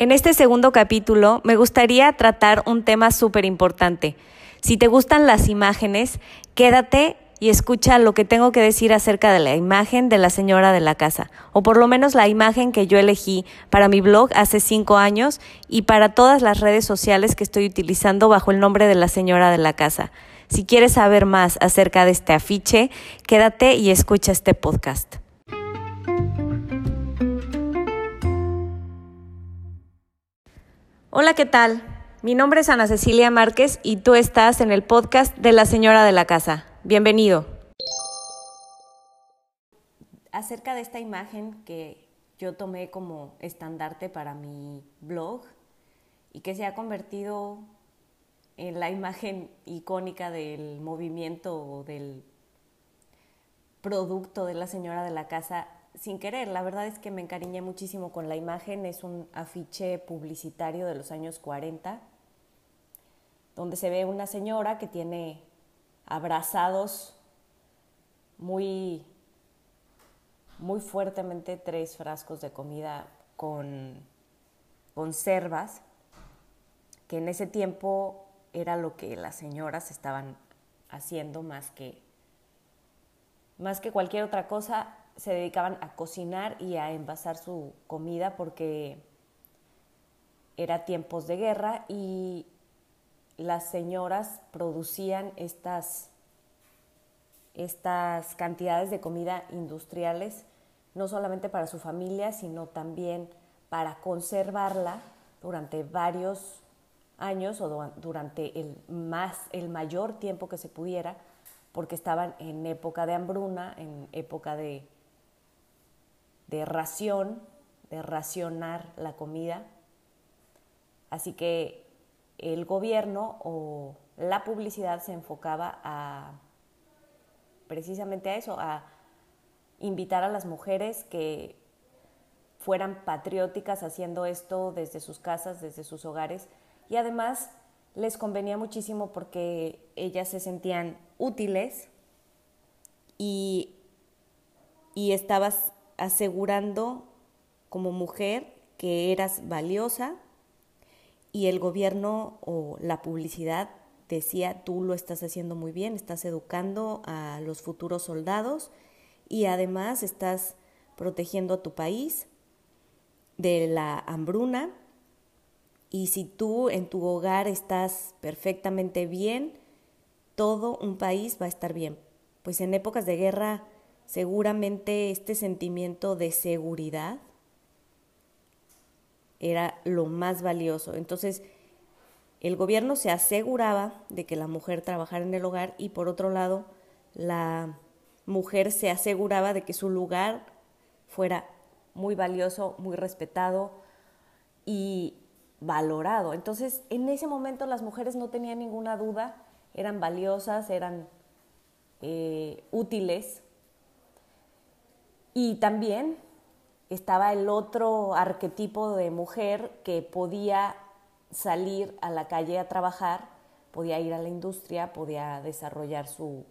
En este segundo capítulo me gustaría tratar un tema súper importante. Si te gustan las imágenes, quédate y escucha lo que tengo que decir acerca de la imagen de la señora de la casa, o por lo menos la imagen que yo elegí para mi blog hace cinco años y para todas las redes sociales que estoy utilizando bajo el nombre de la señora de la casa. Si quieres saber más acerca de este afiche, quédate y escucha este podcast. Hola, ¿qué tal? Mi nombre es Ana Cecilia Márquez y tú estás en el podcast de la señora de la casa. Bienvenido. Acerca de esta imagen que yo tomé como estandarte para mi blog y que se ha convertido en la imagen icónica del movimiento o del producto de la señora de la casa sin querer. La verdad es que me encariñé muchísimo con la imagen. Es un afiche publicitario de los años 40, donde se ve una señora que tiene abrazados muy, muy fuertemente tres frascos de comida con conservas, que en ese tiempo era lo que las señoras estaban haciendo más que, más que cualquier otra cosa, se dedicaban a cocinar y a envasar su comida porque era tiempos de guerra y las señoras producían estas, estas cantidades de comida industriales, no solamente para su familia, sino también para conservarla durante varios años o durante el, más, el mayor tiempo que se pudiera, porque estaban en época de hambruna, en época de, de ración, de racionar la comida. Así que el gobierno o la publicidad se enfocaba a precisamente a eso, a invitar a las mujeres que fueran patrióticas haciendo esto desde sus casas, desde sus hogares y además les convenía muchísimo porque ellas se sentían útiles y, y estabas asegurando como mujer que eras valiosa y el gobierno o la publicidad decía, tú lo estás haciendo muy bien, estás educando a los futuros soldados y además estás protegiendo a tu país de la hambruna y si tú en tu hogar estás perfectamente bien, todo un país va a estar bien. Pues en épocas de guerra seguramente este sentimiento de seguridad era lo más valioso. Entonces, el gobierno se aseguraba de que la mujer trabajara en el hogar y por otro lado, la mujer se aseguraba de que su lugar fuera muy valioso, muy respetado y valorado. Entonces, en ese momento las mujeres no tenían ninguna duda, eran valiosas, eran eh, útiles. Y también estaba el otro arquetipo de mujer que podía salir a la calle a trabajar, podía ir a la industria, podía desarrollar su,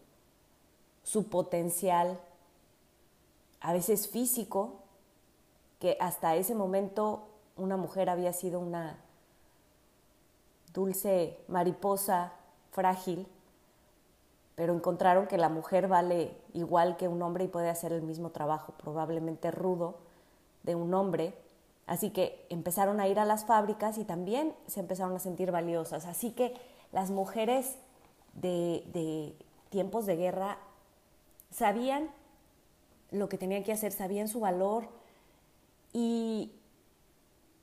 su potencial, a veces físico, que hasta ese momento una mujer había sido una dulce mariposa frágil, pero encontraron que la mujer vale igual que un hombre y puede hacer el mismo trabajo, probablemente rudo, de un hombre. Así que empezaron a ir a las fábricas y también se empezaron a sentir valiosas. Así que las mujeres de, de tiempos de guerra sabían lo que tenían que hacer, sabían su valor y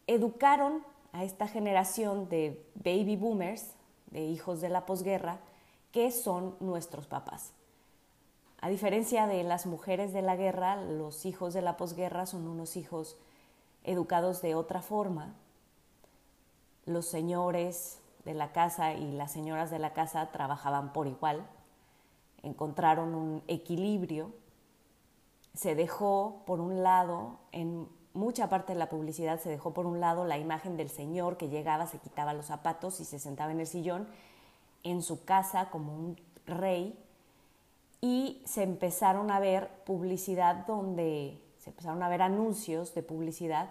educaron a esta generación de baby boomers, de hijos de la posguerra, que son nuestros papás. A diferencia de las mujeres de la guerra, los hijos de la posguerra son unos hijos educados de otra forma. Los señores de la casa y las señoras de la casa trabajaban por igual, encontraron un equilibrio, se dejó por un lado, en mucha parte de la publicidad se dejó por un lado la imagen del señor que llegaba, se quitaba los zapatos y se sentaba en el sillón en su casa como un rey y se empezaron a ver publicidad donde se empezaron a ver anuncios de publicidad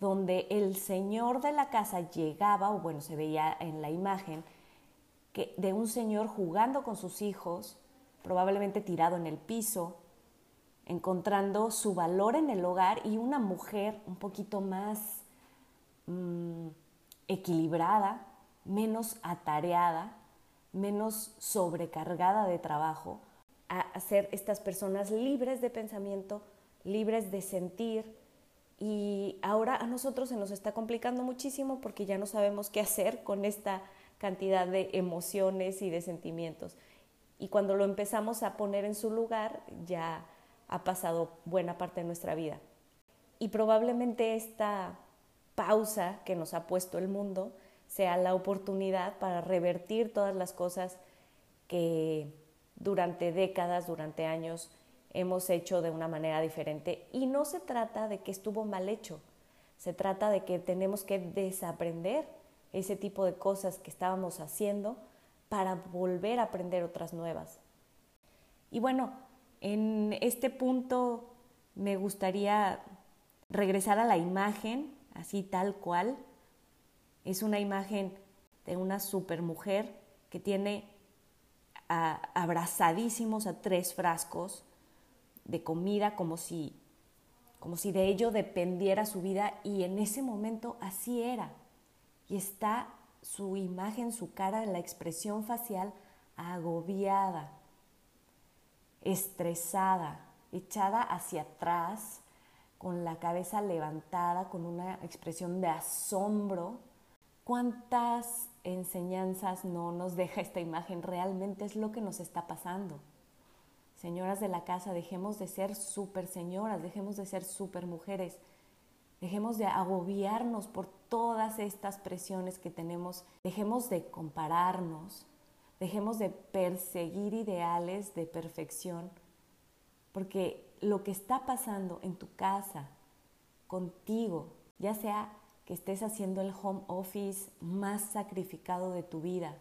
donde el señor de la casa llegaba, o bueno, se veía en la imagen, que de un señor jugando con sus hijos, probablemente tirado en el piso, encontrando su valor en el hogar y una mujer un poquito más mm, equilibrada, menos atareada, menos sobrecargada de trabajo, a hacer estas personas libres de pensamiento, libres de sentir. Y ahora a nosotros se nos está complicando muchísimo porque ya no sabemos qué hacer con esta cantidad de emociones y de sentimientos. Y cuando lo empezamos a poner en su lugar, ya ha pasado buena parte de nuestra vida. Y probablemente esta pausa que nos ha puesto el mundo sea la oportunidad para revertir todas las cosas que durante décadas, durante años, hemos hecho de una manera diferente. Y no se trata de que estuvo mal hecho, se trata de que tenemos que desaprender ese tipo de cosas que estábamos haciendo para volver a aprender otras nuevas. Y bueno, en este punto me gustaría regresar a la imagen, así tal cual, es una imagen de una supermujer que tiene abrazadísimos a tres frascos de comida como si, como si de ello dependiera su vida y en ese momento así era. Y está su imagen, su cara, la expresión facial agobiada, estresada, echada hacia atrás, con la cabeza levantada, con una expresión de asombro ¿Cuántas enseñanzas no nos deja esta imagen? Realmente es lo que nos está pasando. Señoras de la casa, dejemos de ser súper señoras, dejemos de ser súper mujeres, dejemos de agobiarnos por todas estas presiones que tenemos, dejemos de compararnos, dejemos de perseguir ideales de perfección, porque lo que está pasando en tu casa, contigo, ya sea que estés haciendo el home office más sacrificado de tu vida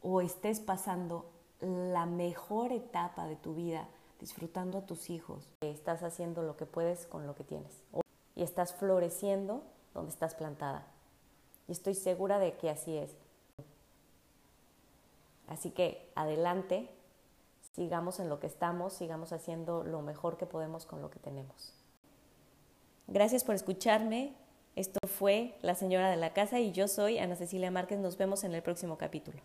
o estés pasando la mejor etapa de tu vida disfrutando a tus hijos. Estás haciendo lo que puedes con lo que tienes y estás floreciendo donde estás plantada. Y estoy segura de que así es. Así que adelante, sigamos en lo que estamos, sigamos haciendo lo mejor que podemos con lo que tenemos. Gracias por escucharme. Esto fue La Señora de la Casa y yo soy Ana Cecilia Márquez. Nos vemos en el próximo capítulo.